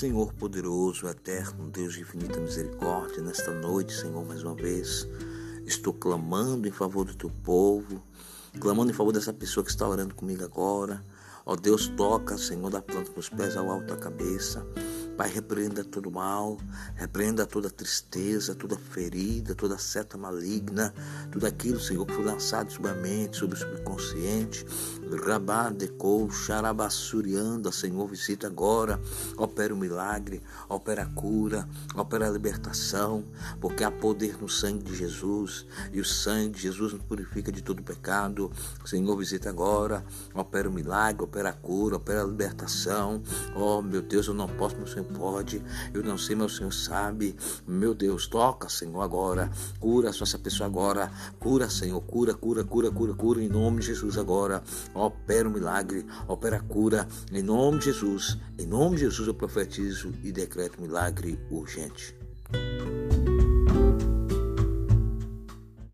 Senhor poderoso, eterno, Deus de infinita misericórdia, nesta noite, Senhor, mais uma vez, estou clamando em favor do teu povo, clamando em favor dessa pessoa que está orando comigo agora. Ó Deus, toca, Senhor, da planta dos pés ao alto da cabeça. Pai, repreenda todo mal, repreenda toda tristeza, toda ferida, toda seta maligna, tudo aquilo, Senhor, que foi lançado sobre a mente, sobre o subconsciente. Rabadecou, xarabassurianda, Senhor, visita agora, opera o milagre, opera a cura, opera a libertação, porque há poder no sangue de Jesus e o sangue de Jesus nos purifica de todo pecado. Senhor, visita agora, opera o milagre, opera a cura, opera a libertação. Oh, meu Deus, eu não posso, meu Senhor pode, eu não sei, mas o Senhor sabe. Meu Deus, toca, Senhor, agora. Cura essa pessoa agora. Cura, Senhor, cura, cura, cura, cura, cura, em nome de Jesus agora. Opera o milagre, opera a cura, em nome de Jesus. Em nome de Jesus eu profetizo e decreto milagre urgente.